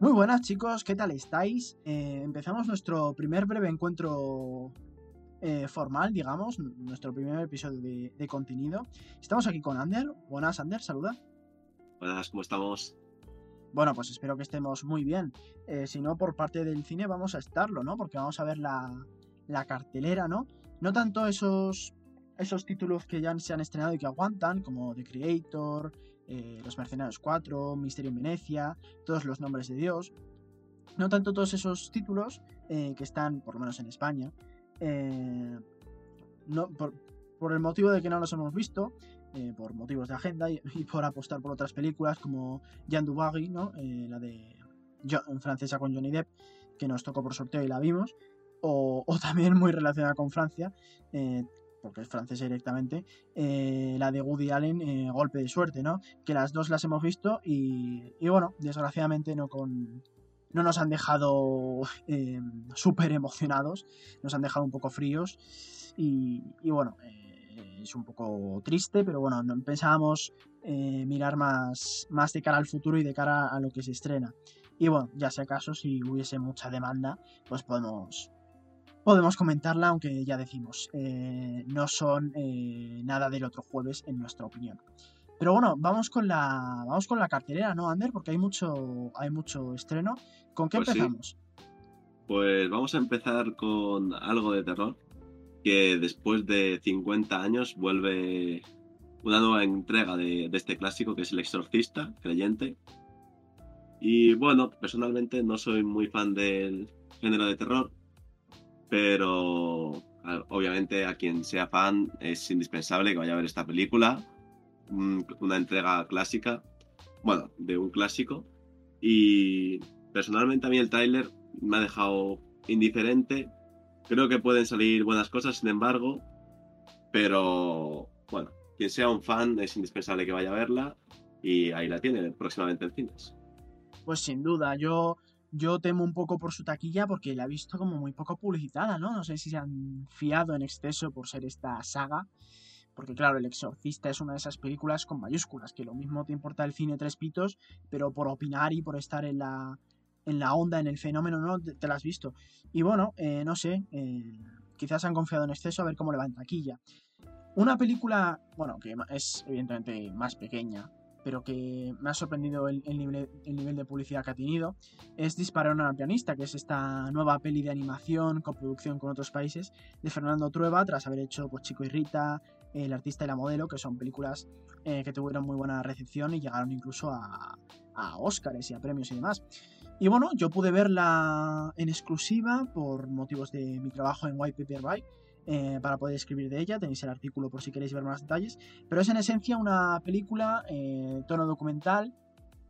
Muy buenas chicos, ¿qué tal estáis? Eh, empezamos nuestro primer breve encuentro eh, formal, digamos, nuestro primer episodio de, contenido. Estamos aquí con Ander. Buenas, Ander, saluda. Buenas, ¿cómo estamos? Bueno, pues espero que estemos muy bien. Eh, si no, por parte del cine vamos a estarlo, ¿no? Porque vamos a ver la, la cartelera, ¿no? No tanto esos, esos títulos que ya se han estrenado y que aguantan, como The Creator, eh, Los Mercenarios 4, Misterio en Venecia, todos los nombres de Dios. No tanto todos esos títulos eh, que están, por lo menos en España, eh, no, por, el motivo de que no los hemos visto, por motivos de agenda y, por apostar por otras películas como Jean Dubagui, ¿no? la de francesa con Johnny Depp, que nos tocó por sorteo y la vimos, o también muy relacionada con Francia, porque es francesa directamente, eh, la de Woody Allen, eh, Golpe de Suerte, ¿no? Que las dos las hemos visto y, bueno, desgraciadamente no con... No nos han dejado eh, súper emocionados, nos han dejado un poco fríos y, bueno, es un poco triste, pero bueno, pensábamos mirar más, más de cara al futuro y de cara a lo que se estrena. Y bueno, ya si acaso, si hubiese mucha demanda, pues podemos, podemos comentarla, aunque ya decimos, eh, no son eh, nada del otro jueves en nuestra opinión. Pero bueno, vamos con la, vamos con la cartelera, ¿no, Ander? Porque hay mucho, hay mucho estreno. ¿Con qué pues empezamos? Pues vamos a empezar con algo de terror, que después de 50 años vuelve una nueva entrega de, de este clásico, que es El Exorcista, creyente. Y bueno, personalmente no soy muy fan del género de terror, pero obviamente a quien sea fan es indispensable que vaya a ver esta película, una entrega clásica, bueno, de un clásico, y personalmente a mí el tráiler me ha dejado indiferente, creo que pueden salir buenas cosas, sin embargo, pero bueno, quien sea un fan es indispensable que vaya a verla y ahí la tiene próximamente en cines. Pues sin duda, yo yo temo un poco por su taquilla porque la he visto como muy poco publicitada, ¿no? No sé si se han fiado en exceso por ser esta saga. Porque claro, El Exorcista es una de esas películas con mayúsculas, que lo mismo te importa el cine tres pitos, pero por opinar y por estar en la, en la onda, en el fenómeno, ¿no? Te, la has visto. Y bueno, eh, no sé, eh, quizás han confiado en exceso a ver cómo le va en taquilla. Una película, bueno, que es evidentemente más pequeña, pero que me ha sorprendido el, nivel, el, nivel, de publicidad que ha tenido, es Disparar a una pianista, que es esta nueva peli de animación, coproducción con otros países, de Fernando Trueba, tras haber hecho pues, Chico y Rita, El artista y la modelo, que son películas eh, que tuvieron muy buena recepción y llegaron incluso a, a Oscars y a premios y demás. Y bueno, yo pude verla en exclusiva por motivos de mi trabajo en White Paper Bike eh, para poder escribir de ella. Tenéis el artículo por si queréis ver más detalles. Pero es en esencia una película, eh, tono documental,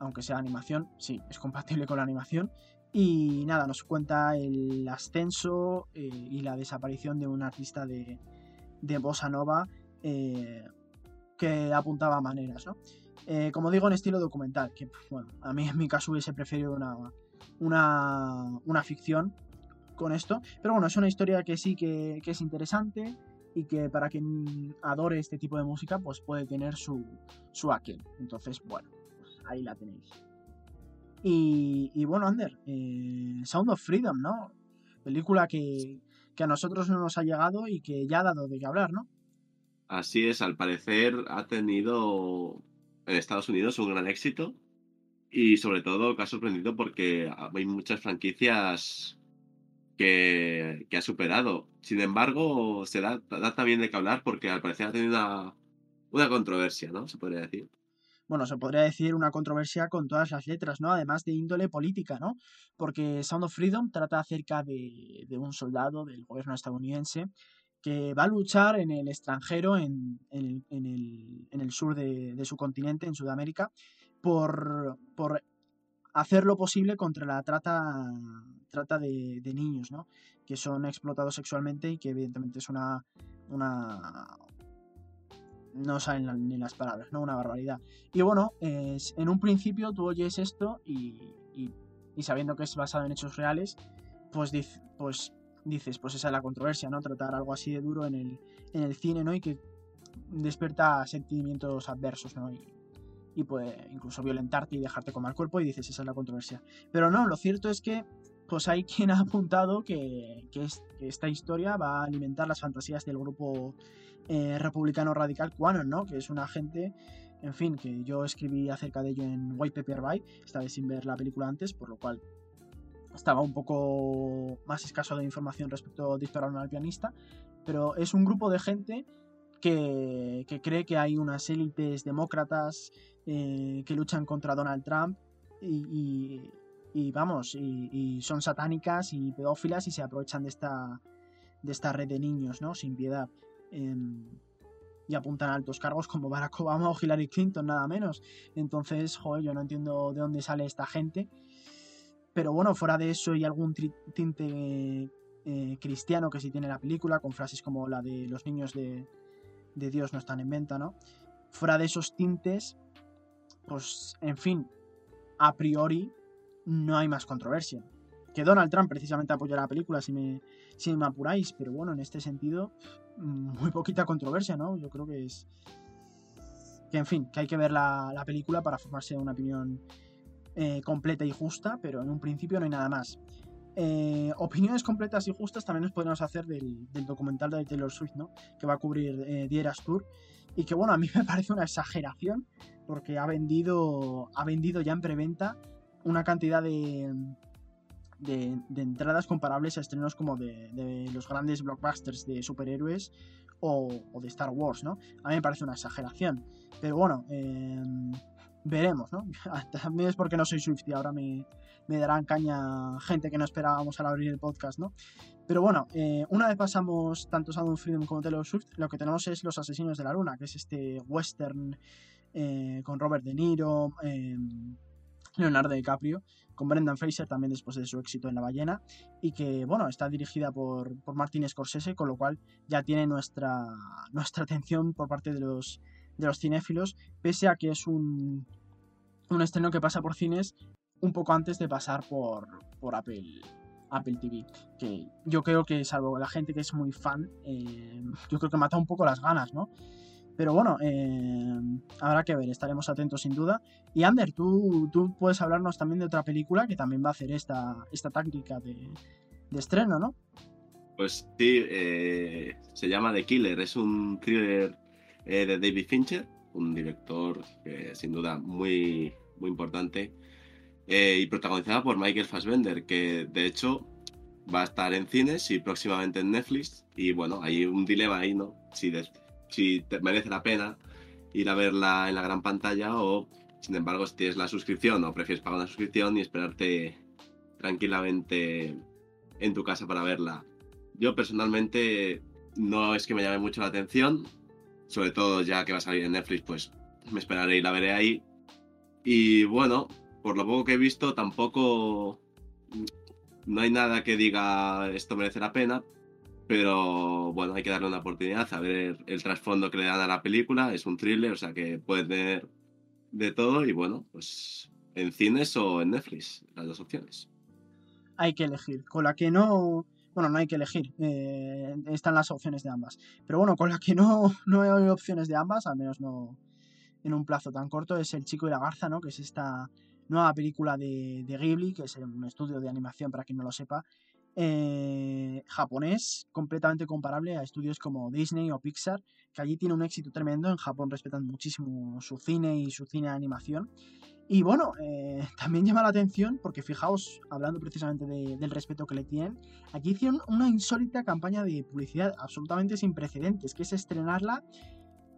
aunque sea animación, sí, es compatible con la animación. Y nada, nos cuenta el ascenso eh, y la desaparición de un artista de, de bossa nova que apuntaba maneras, ¿no? como digo, en estilo documental, que bueno, a mí en mi caso hubiese preferido una, una, una ficción con esto. Pero bueno, es una historia que sí que, es interesante y que para quien adore este tipo de música, pues puede tener su, su aquel. Entonces, bueno, pues ahí la tenéis. Y, bueno, Ander, eh, Sound of Freedom, ¿no? Película que, que a nosotros no nos ha llegado y que ya ha dado de qué hablar, ¿no? Así es, al parecer ha tenido en Estados Unidos un gran éxito y sobre todo que ha sorprendido porque hay muchas franquicias que, ha superado. Sin embargo, se da, también de qué hablar porque al parecer ha tenido una, una controversia, ¿no? Se podría decir bueno, se podría decir una controversia con todas las letras, ¿no? Además de índole política, ¿no? Porque Sound of Freedom trata acerca de, un soldado del gobierno estadounidense que va a luchar en el extranjero, en, en, el, en el, sur de, de, su continente, en Sudamérica, por, por hacer lo posible contra la trata, trata de, niños, ¿no? Que son explotados sexualmente y que evidentemente es una... no saben ni las palabras, ¿no? Una barbaridad. Y bueno, en un principio tú oyes esto y, sabiendo que es basado en hechos reales, pues, pues dices, pues esa es la controversia, ¿no? Tratar algo así de duro en el, en el cine, ¿no? Y que despierta sentimientos adversos, ¿no? Y puede incluso violentarte y dejarte con mal cuerpo y dices, esa es la controversia. Pero no, lo cierto es que pues hay quien ha apuntado que, esta historia va a alimentar las fantasías del grupo eh, republicano radical Quanon, ¿no? Que es una gente, en fin, que yo escribí acerca de ello en White Paper By, esta vez sin ver la película antes, por lo cual estaba un poco más escaso de información respecto a Dispararon al pianista, pero es un grupo de gente que, cree que hay unas élites demócratas eh, que luchan contra Donald Trump y, vamos, y, son satánicas y pedófilas y se aprovechan de esta, de esta red de niños, ¿no? Sin piedad. Em, y apuntan a altos cargos como Barack Obama o Hillary Clinton, nada menos. Entonces, joder, yo no entiendo de dónde sale esta gente. Pero bueno, fuera de eso hay algún tinte eh, cristiano que sí tiene la película, con frases como la de los niños de, de Dios no están en venta, ¿no? Fuera de esos tintes, pues, en fin, a priori no hay más controversia. Que Donald Trump precisamente apoya la película, si me, si me apuráis, pero bueno, en este sentido, muy poquita controversia, ¿no? Yo creo que es... Que en fin, que hay que ver la, la película para formarse una opinión eh, completa y justa, pero en un principio no hay nada más. Eh, opiniones completas y justas también nos podemos hacer del, documental de Taylor Swift, ¿no? Que va a cubrir eh, Dieras Tour. Y que bueno, a mí me parece una exageración porque ha vendido, ha vendido ya en preventa una cantidad de, de, entradas comparables a estrenos como de, los grandes blockbusters de superhéroes o, de Star Wars, ¿no? A mí me parece una exageración. Pero bueno, eh, veremos, ¿no? También es porque no soy Swift y ahora me, me darán caña gente que no esperábamos al abrir el podcast, ¿no? Pero bueno, eh, una vez pasamos tanto Sound Freedom como Taylor Swift, lo que tenemos es Los Asesinos de la Luna, que es este western eh, con Robert De Niro, em, Leonardo DiCaprio, con Brendan Fraser también después de su éxito en La Ballena, y que, bueno, está dirigida por, por Martin Scorsese, con lo cual ya tiene nuestra, nuestra atención por parte de los de los cinéfilos, pese a que es un, un estreno que pasa por cines un poco antes de pasar por, por Apple, Apple TV. Que yo creo que, salvo la gente que es muy fan, eh, yo creo que mata un poco las ganas, ¿no? Pero bueno, eh, habrá que ver, estaremos atentos sin duda. Y Ander, tú, tú puedes hablarnos también de otra película que también va a hacer esta, esta táctica de, de estreno, ¿no? Pues sí, eh, se llama The Killer, es un thriller eh, de David Fincher, un director que sin duda muy, muy importante, eh, y protagonizada por Michael Fassbender, que de hecho va a estar en cines y próximamente en Netflix. Y bueno, hay un dilema ahí, ¿no? Si, si te merece la pena ir a verla en la gran pantalla o, sin embargo, si tienes la suscripción o prefieres pagar una suscripción y esperarte tranquilamente en tu casa para verla. Yo personalmente no es que me llame mucho la atención, sobre todo ya que va a salir en Netflix, pues me esperaré y la veré ahí. Y bueno, por lo poco que he visto, tampoco no hay nada que diga esto merece la pena, pero bueno, hay que darle una oportunidad a ver el trasfondo que le dan a la película. Es un thriller, o sea que puede tener de todo y bueno, pues en cines o en Netflix, las dos opciones. Hay que elegir. Con la que no bueno, no hay que elegir, eh, están las opciones de ambas. Pero bueno, con la que no, no hay opciones de ambas, al menos no en un plazo tan corto, es El Chico y la Garza, ¿no? Que es esta nueva película de, de Ghibli, que es un estudio de animación, para quien no lo sepa, eh, japonés, completamente comparable a estudios como Disney o Pixar, que allí tiene un éxito tremendo. En Japón respetan muchísimo su cine y su cine de animación. Y bueno, eh, también llama la atención porque fijaos, hablando precisamente del respeto que le tienen, aquí hicieron una insólita campaña de publicidad absolutamente sin precedentes, que es estrenarla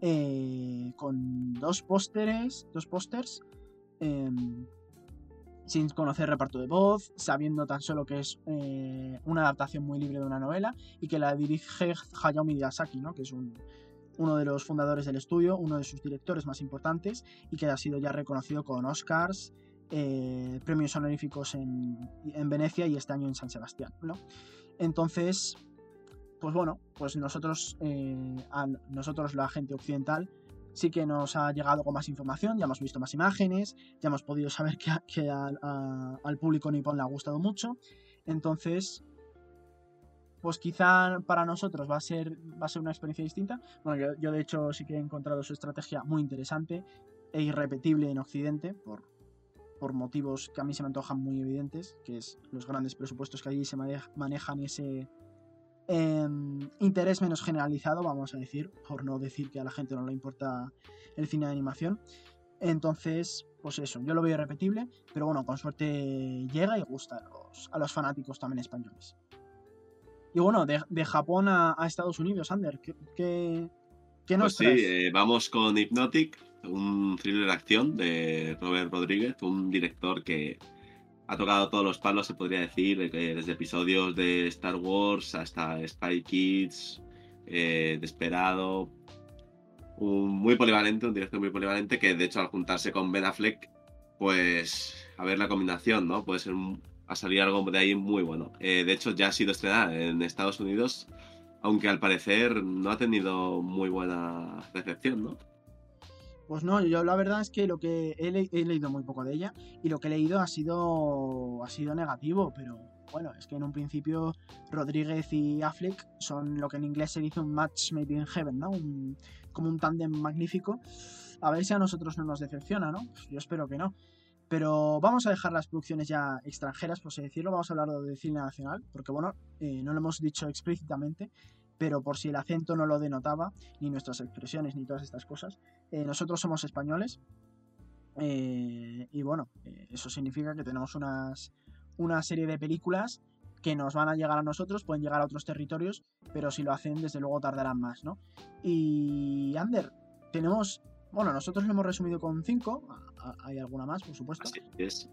eh, con dos pósteres, dos pósters, em, sin conocer reparto de voz, sabiendo tan solo que es eh, una adaptación muy libre de una novela y que la dirige Hayao Miyazaki, ¿no? que es un, uno de los fundadores del estudio, uno de sus directores más importantes y que ha sido ya reconocido con Oscars, eh, premios honoríficos en, Venecia y este año en San Sebastián. ¿no? Entonces, pues bueno, pues nosotros, eh, nosotros la gente occidental, sí que nos ha llegado con más información, ya hemos visto más imágenes, ya hemos podido saber que, al público nipón le ha gustado mucho. Entonces, pues quizá para nosotros va a ser, va a ser una experiencia distinta. Bueno, yo, de hecho sí que he encontrado su estrategia muy interesante. e irrepetible en Occidente, por, por motivos que a mí se me antojan muy evidentes, que es los grandes presupuestos que allí se manejan y ese em, interés menos generalizado, vamos a decir, por no decir que a la gente no le importa el cine de animación. Entonces, pues eso, yo lo veo irrepetible, pero bueno, con suerte llega y gusta a los, a los fanáticos también españoles. Y bueno, de, Japón a, Estados Unidos, Ander, ¿qué, qué, nos pues sí, eh, vamos con Hypnotic, un thriller de acción de Robert Rodríguez, un director que ha tocado todos los palos, se podría decir, desde episodios de Star Wars hasta Spy Kids, eh, Desperado. Un muy polivalente, un director muy polivalente que de hecho al juntarse con Ben Affleck, pues a ver la combinación, ¿no? Puede ser a salir algo de ahí muy bueno. Eh, de hecho ya ha sido estrenada en Estados Unidos, aunque al parecer no ha tenido muy buena recepción, ¿no? Pues no, yo la verdad es que lo que he, leído muy poco de ella y lo que he leído ha sido, ha sido negativo, pero bueno, es que en un principio Rodríguez y Affleck son lo que en inglés se dice un match made in heaven, ¿no? como un tándem magnífico. A ver si a nosotros no nos decepciona, ¿no? Yo espero que no. Pero vamos a dejar las producciones ya extranjeras, por así decirlo. Vamos a hablar de cine nacional, porque bueno, eh, no lo hemos dicho explícitamente, pero por si el acento no lo denotaba, ni nuestras expresiones, ni todas estas cosas, eh, nosotros somos españoles. Eh, y bueno, eh, eso significa que tenemos unas, una serie de películas que nos van a llegar a nosotros, pueden llegar a otros territorios, pero si lo hacen, desde luego tardarán más, ¿no? Y Ander, tenemos, bueno, nosotros lo hemos resumido con cinco, hay alguna más, por supuesto. Así es.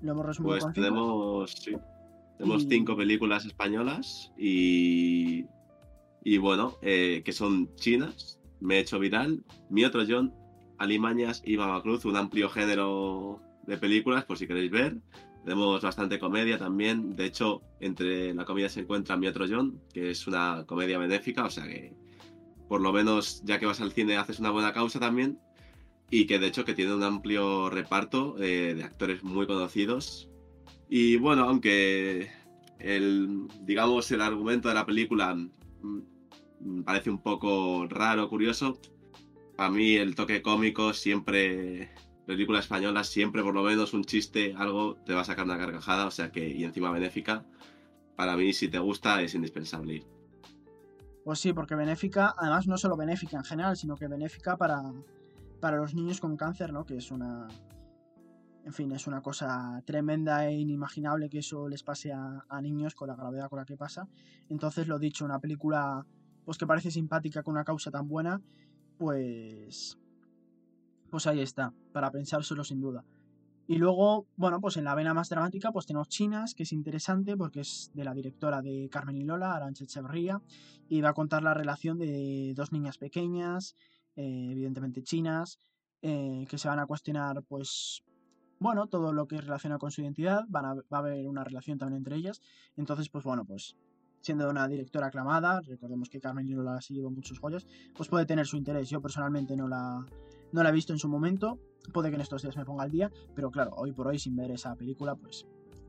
Lo hemos resumido pues con tenemos, Sí. Tenemos cinco películas españolas y y bueno, eh, que son chinas, Me he hecho viral, Mi otro John, Alimañas y Cruz, un amplio género de películas, por si queréis ver. Tenemos bastante comedia también. De hecho, entre la comedia se encuentra Mi otro John, que es una comedia benéfica, o sea que por lo menos ya que vas al cine haces una buena causa también. Y que de hecho que tiene un amplio reparto eh, de actores muy conocidos. Y bueno, aunque el, digamos, el argumento de la película mm, parece un poco raro, curioso. A mí el toque cómico siempre, película española, siempre por lo menos un chiste, algo te va a sacar una carcajada, o sea que, y encima benéfica, para mí si te gusta es indispensable ir. Pues sí, porque benéfica, además no solo benéfica en general, sino que benéfica para, para los niños con cáncer, ¿no? Que es una, en fin, es una cosa tremenda e inimaginable que eso les pase a, niños con la gravedad con la que pasa. Entonces, lo dicho, una película pues que parece simpática con una causa tan buena, pues pues ahí está, para pensárselo sin duda. Y luego, bueno, pues en la vena más dramática, pues tenemos Chinas, que es interesante porque es de la directora de Carmen y Lola, Arancha Echeverría, y va a contar la relación de dos niñas pequeñas, eh, evidentemente chinas, eh, que se van a cuestionar, pues, bueno, todo lo que es relacionado con su identidad, van a, va a haber una relación también entre ellas, entonces, pues bueno, pues siendo una directora aclamada, recordemos que Carmen Lola se llevó muchos joyas, pues puede tener su interés. Yo personalmente no la, no la he visto en su momento, puede que en estos días me ponga al día, pero claro, hoy por hoy sin ver esa película, pues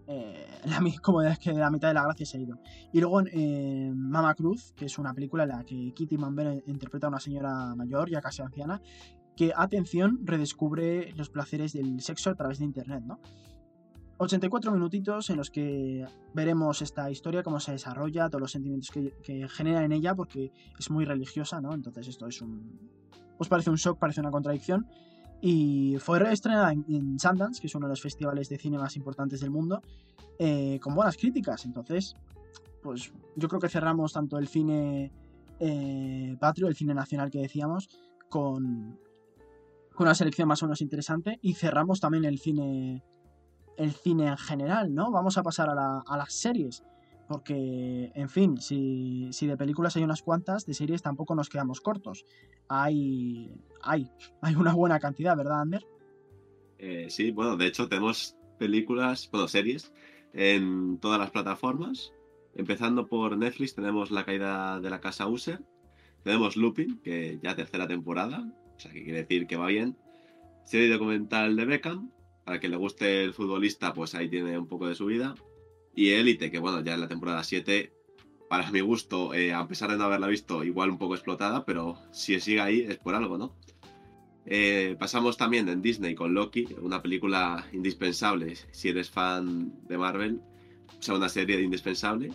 eh, la, como es que la mitad de la gracia se ha ido. Y luego eh, Mama Cruz, que es una película en la que Kitty Manver interpreta a una señora mayor, ya casi anciana, que, atención, redescubre los placeres del sexo a través de Internet, ¿no? 84 minutitos en los que veremos esta historia, cómo se desarrolla, todos los sentimientos que, genera en ella, porque es muy religiosa, ¿no? Entonces esto es un... Pues parece un shock, parece una contradicción. Y fue reestrenada en, Sundance, que es uno de los festivales de cine más importantes del mundo, eh, con buenas críticas. Entonces, pues yo creo que cerramos tanto el cine eh, patrio, el cine nacional que decíamos, con, con una selección más o menos interesante. Y cerramos también el cine el cine en general, ¿no? Vamos a pasar a, las series. Porque, en fin, si, de películas hay unas cuantas, de series tampoco nos quedamos cortos. Hay, hay, hay una buena cantidad, ¿verdad, Ander? Eh, sí, bueno, de hecho tenemos películas, bueno, series en todas las plataformas. Empezando por Netflix tenemos La caída de la casa User. Tenemos Lupin, que ya tercera temporada, o sea que quiere decir que va bien. Serie documental de Beckham, para que le guste el futbolista, pues ahí tiene un poco de su vida. Y Élite, que bueno, ya en la temporada 7, para mi gusto, eh, a pesar de no haberla visto, igual un poco explotada, pero si sigue ahí es por algo, ¿no? Eh, pasamos también en Disney con Loki, una película indispensable si eres fan de Marvel, o sea, una serie indispensable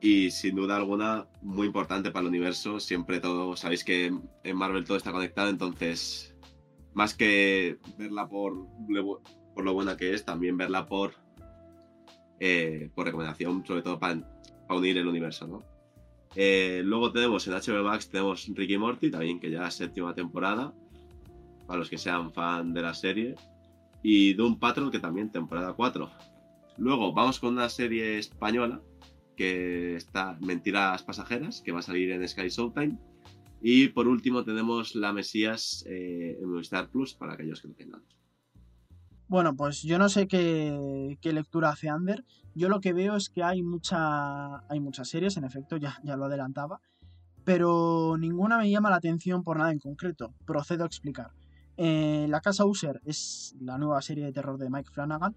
y sin duda alguna muy importante para el universo. Siempre todo, sabéis que en Marvel todo está conectado, entonces más que verla por, por lo buena que es, también verla por, eh, por recomendación, sobre todo para, unir el universo. Eh, luego tenemos en HBO Max tenemos Ricky Morty, también que ya es séptima temporada, para los que sean fan de la serie. Y Doom Patrol, que también temporada 4. Luego vamos con una serie española, que está Mentiras Pasajeras, que va a salir en Sky Showtime. Y por último tenemos La Mesías eh, en Movistar Plus, para aquellos que lo tengan. Bueno, pues yo no sé qué, lectura hace Ander. Yo lo que veo es que hay, mucha, hay muchas series, en efecto, ya, ya lo adelantaba, pero ninguna me llama la atención por nada en concreto. Procedo a explicar. Eh, la Casa User es la nueva serie de terror de Mike Flanagan.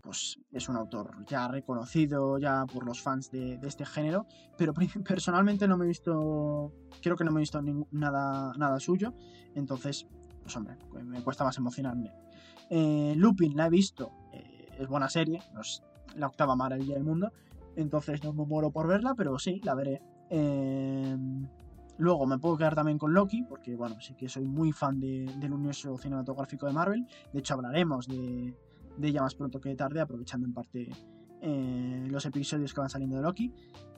Pues es un autor ya reconocido ya por los fans de, este género, pero personalmente no me he visto, creo que no me he visto nada, nada suyo, entonces, pues hombre, me cuesta más emocionarme. Eh, Lupin la he visto, eh, es buena serie, no es la octava maravilla del mundo, entonces no me muero por verla, pero sí, la veré. Eh, luego me puedo quedar también con Loki, porque bueno, sí que soy muy fan del universo cinematográfico de Marvel. De hecho, hablaremos de, ella más pronto que tarde, aprovechando en parte los episodios que van saliendo de Loki.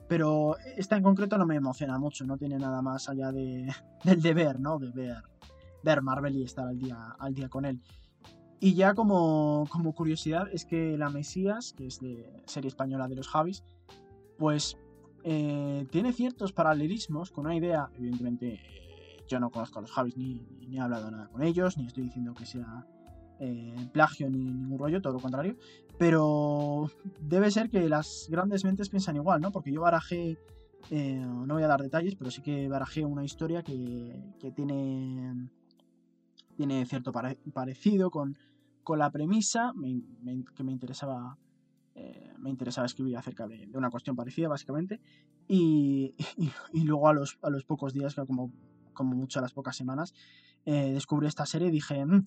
Pero esta en concreto no me emociona mucho, no tiene nada más allá de, del deber, ¿no? De ver, ver Marvel y estar al día, al día con él. Y ya como, curiosidad es que La Mesías, que es de serie española de los Javis, pues eh, tiene ciertos paralelismos con una idea, evidentemente yo no conozco a los Javis ni, he hablado nada con ellos, ni estoy diciendo que sea eh, plagio ni ningún rollo, todo lo contrario, pero debe ser que las grandes mentes piensan igual, ¿no? Porque yo barajé, eh, no voy a dar detalles, pero sí que barajé una historia que, que tiene tiene cierto parecido con, la premisa que me interesaba eh, me interesaba escribir acerca de, una cuestión parecida básicamente. Y, luego a los, a los, pocos días como, como mucho a las pocas semanas eh, descubrí esta serie y dije mm,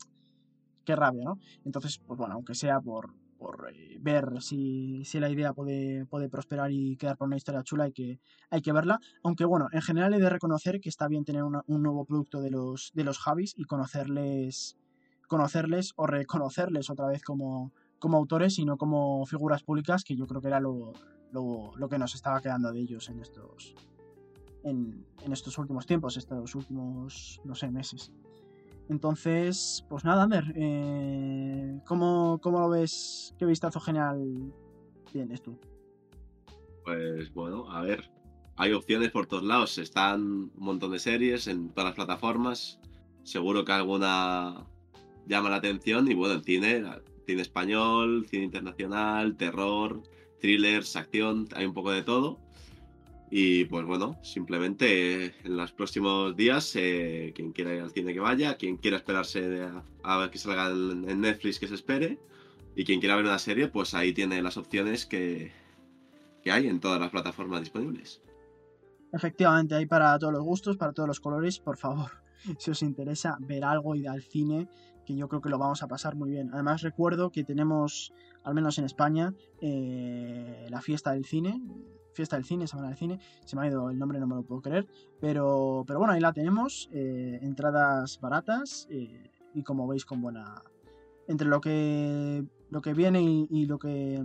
qué rabia no entonces pues bueno aunque sea por, por eh, ver si, la idea puede, puede prosperar y quedar por una historia chula, hay que, hay que verla. Aunque bueno, en general he de reconocer que está bien tener un nuevo producto de los, de los Javis y conocerles, conocerles o reconocerles otra vez como, como autores y no como figuras públicas, que yo creo que era lo, que nos estaba quedando de ellos en estos, en, en estos últimos tiempos, estos últimos, no sé, meses. Entonces, pues nada, Ander, eh, ¿cómo, lo ves? ¿Qué vistazo genial tienes tú? Pues bueno, a ver, hay opciones por todos lados, están un montón de series en todas las plataformas, seguro que alguna llama la atención y bueno, el cine, cine español, cine internacional, terror, thrillers, acción, hay un poco de todo. Y pues bueno, simplemente en los próximos días, eh, quien quiera ir al cine que vaya, quien quiera esperarse a, ver que salga en Netflix que se espere, y quien quiera ver una serie, pues ahí tiene las opciones que, que hay en todas las plataformas disponibles. Efectivamente, hay para todos los gustos, para todos los colores, por favor, si os interesa ver algo, y al cine, que yo creo que lo vamos a pasar muy bien. Además recuerdo que tenemos, al menos en España, eh, la fiesta del cine, fiesta del cine, semana del cine, se me ha ido el nombre, no me lo puedo creer, pero, pero bueno, ahí la tenemos, eh, entradas baratas eh, y como veis con buena... Entre lo que, lo que viene y, lo que,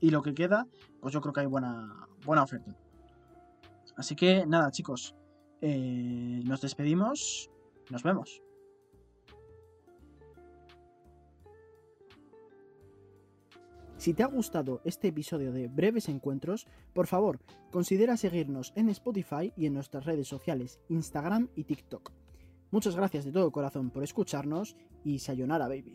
y lo que queda, pues yo creo que hay buena, buena oferta. Así que nada, chicos, eh, nos despedimos, nos vemos. Si te ha gustado este episodio de Breves Encuentros, por favor, considera seguirnos en Spotify y en nuestras redes sociales, Instagram y TikTok. Muchas gracias de todo corazón por escucharnos y sayonara baby.